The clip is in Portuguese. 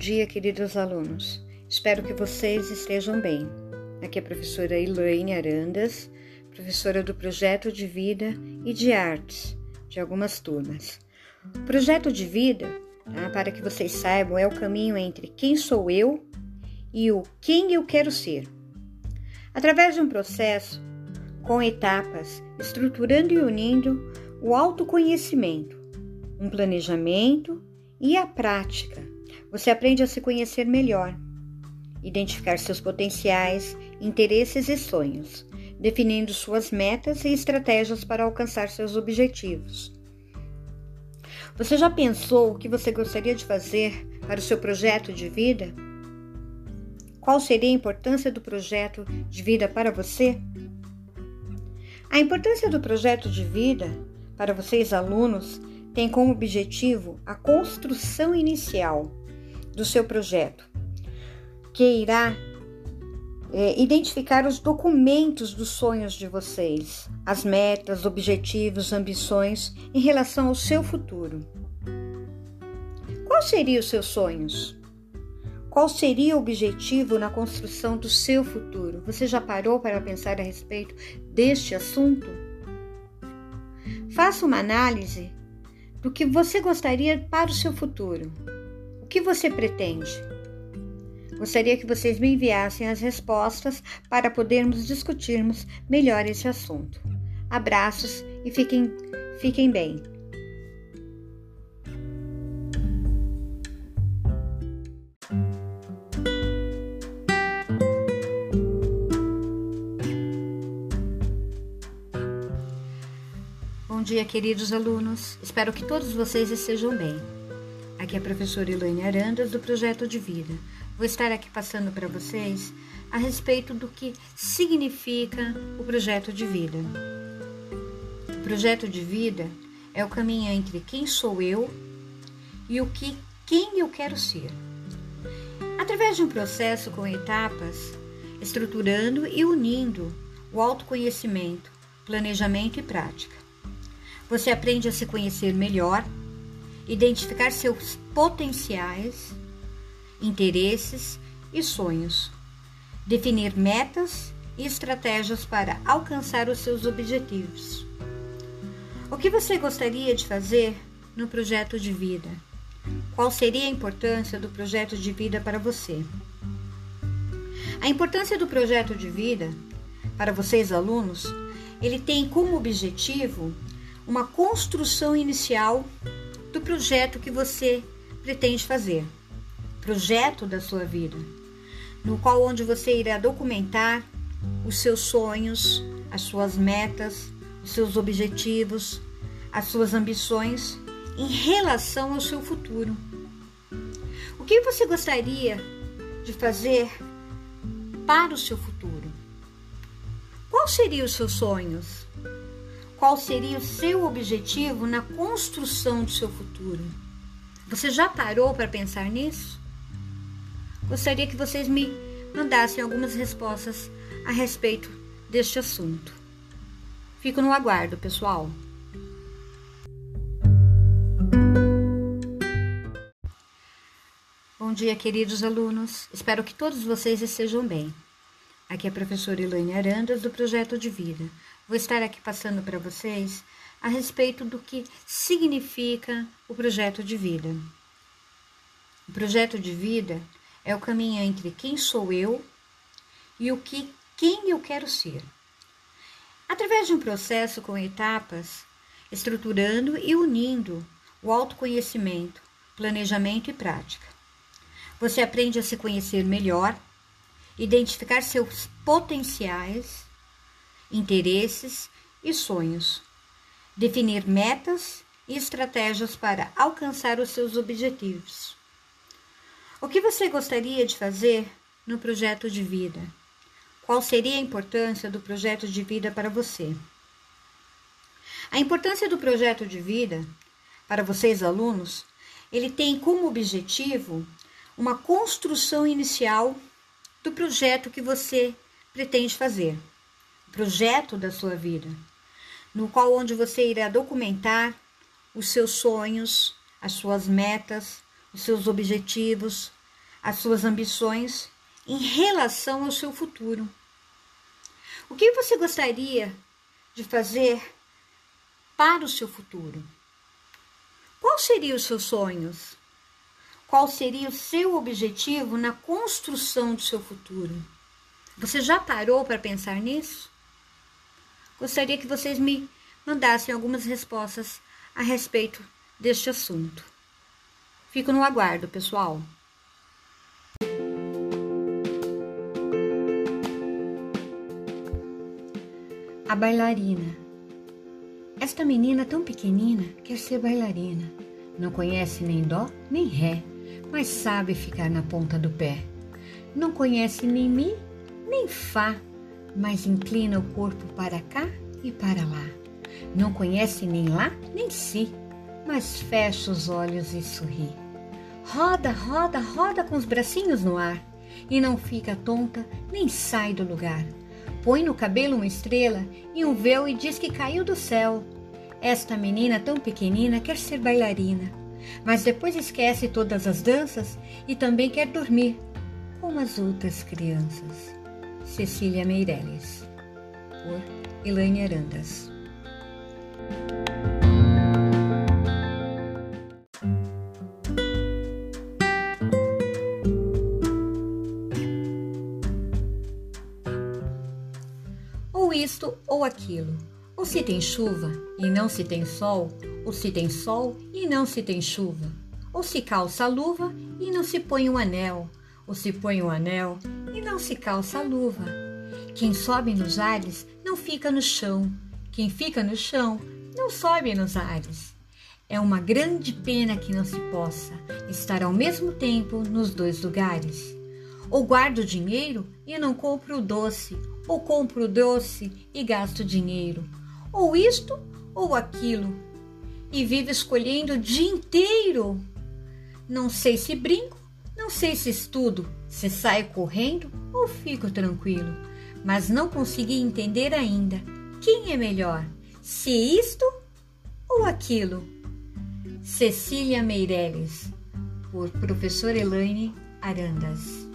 dia, queridos alunos. Espero que vocês estejam bem. Aqui é a professora Elaine Arandas, professora do Projeto de Vida e de Artes de algumas turmas. O projeto de vida, tá, para que vocês saibam, é o caminho entre quem sou eu e o quem eu quero ser. Através de um processo com etapas, estruturando e unindo o autoconhecimento, um planejamento e a prática você aprende a se conhecer melhor, identificar seus potenciais, interesses e sonhos, definindo suas metas e estratégias para alcançar seus objetivos. Você já pensou o que você gostaria de fazer para o seu projeto de vida? Qual seria a importância do projeto de vida para você? A importância do projeto de vida para vocês alunos tem como objetivo a construção inicial do seu projeto, que irá é, identificar os documentos dos sonhos de vocês, as metas, objetivos, ambições em relação ao seu futuro. Quais seriam os seus sonhos? Qual seria o objetivo na construção do seu futuro? Você já parou para pensar a respeito deste assunto? Faça uma análise do que você gostaria para o seu futuro que você pretende? Gostaria que vocês me enviassem as respostas para podermos discutirmos melhor esse assunto. Abraços e fiquem, fiquem bem. Bom dia, queridos alunos. Espero que todos vocês estejam bem. Aqui é a professora Elaine Arandas, do Projeto de Vida. Vou estar aqui passando para vocês a respeito do que significa o projeto de vida. O projeto de vida é o caminho entre quem sou eu e o que quem eu quero ser. Através de um processo com etapas, estruturando e unindo o autoconhecimento, planejamento e prática. Você aprende a se conhecer melhor identificar seus potenciais, interesses e sonhos, definir metas e estratégias para alcançar os seus objetivos. O que você gostaria de fazer no projeto de vida? Qual seria a importância do projeto de vida para você? A importância do projeto de vida para vocês alunos, ele tem como objetivo uma construção inicial do projeto que você pretende fazer, projeto da sua vida, no qual onde você irá documentar os seus sonhos, as suas metas, os seus objetivos, as suas ambições em relação ao seu futuro. O que você gostaria de fazer para o seu futuro? Quais seriam os seus sonhos? Qual seria o seu objetivo na construção do seu futuro. Você já parou para pensar nisso? Gostaria que vocês me mandassem algumas respostas a respeito deste assunto. Fico no aguardo, pessoal. Bom dia, queridos alunos. Espero que todos vocês estejam bem. Aqui é a professora Elaine Arandas, do Projeto de Vida. Vou estar aqui passando para vocês a respeito do que significa o projeto de vida. O projeto de vida é o caminho entre quem sou eu e o que quem eu quero ser. Através de um processo com etapas, estruturando e unindo o autoconhecimento, planejamento e prática. Você aprende a se conhecer melhor, identificar seus potenciais interesses e sonhos, definir metas e estratégias para alcançar os seus objetivos. O que você gostaria de fazer no projeto de vida? Qual seria a importância do projeto de vida para você? A importância do projeto de vida para vocês alunos, ele tem como objetivo uma construção inicial do projeto que você pretende fazer projeto da sua vida, no qual onde você irá documentar os seus sonhos, as suas metas, os seus objetivos, as suas ambições em relação ao seu futuro. O que você gostaria de fazer para o seu futuro? Quais seriam os seus sonhos? Qual seria o seu objetivo na construção do seu futuro? Você já parou para pensar nisso? Gostaria que vocês me mandassem algumas respostas a respeito deste assunto. Fico no aguardo, pessoal. A bailarina. Esta menina tão pequenina quer ser bailarina. Não conhece nem dó nem ré, mas sabe ficar na ponta do pé. Não conhece nem mi nem fá, mas inclina o corpo para cá e para lá. Não conhece nem lá nem si, mas fecha os olhos e sorri. Roda, roda, roda com os bracinhos no ar e não fica tonta nem sai do lugar. Põe no cabelo uma estrela e um véu e diz que caiu do céu. Esta menina tão pequenina quer ser bailarina, mas depois esquece todas as danças e também quer dormir, como as outras crianças. Cecília Meirelles, por Elaine Arandas. ou isto ou aquilo. Ou se tem chuva e não se tem sol, ou se tem sol e não se tem chuva. Ou se calça a luva e não se põe um anel, ou se põe um anel e não se calça a luva. Quem sobe nos ares não fica no chão, quem fica no chão não sobe nos ares. É uma grande pena que não se possa estar ao mesmo tempo nos dois lugares. Ou guardo dinheiro e não compro o doce, ou compro o doce e gasto dinheiro, ou isto ou aquilo, e vivo escolhendo o dia inteiro. Não sei se brinco, não sei se estudo, se saio correndo ou fico tranquilo, mas não consegui entender ainda quem é melhor, se isto ou aquilo. Cecília Meirelles, por professor Elaine Arandas.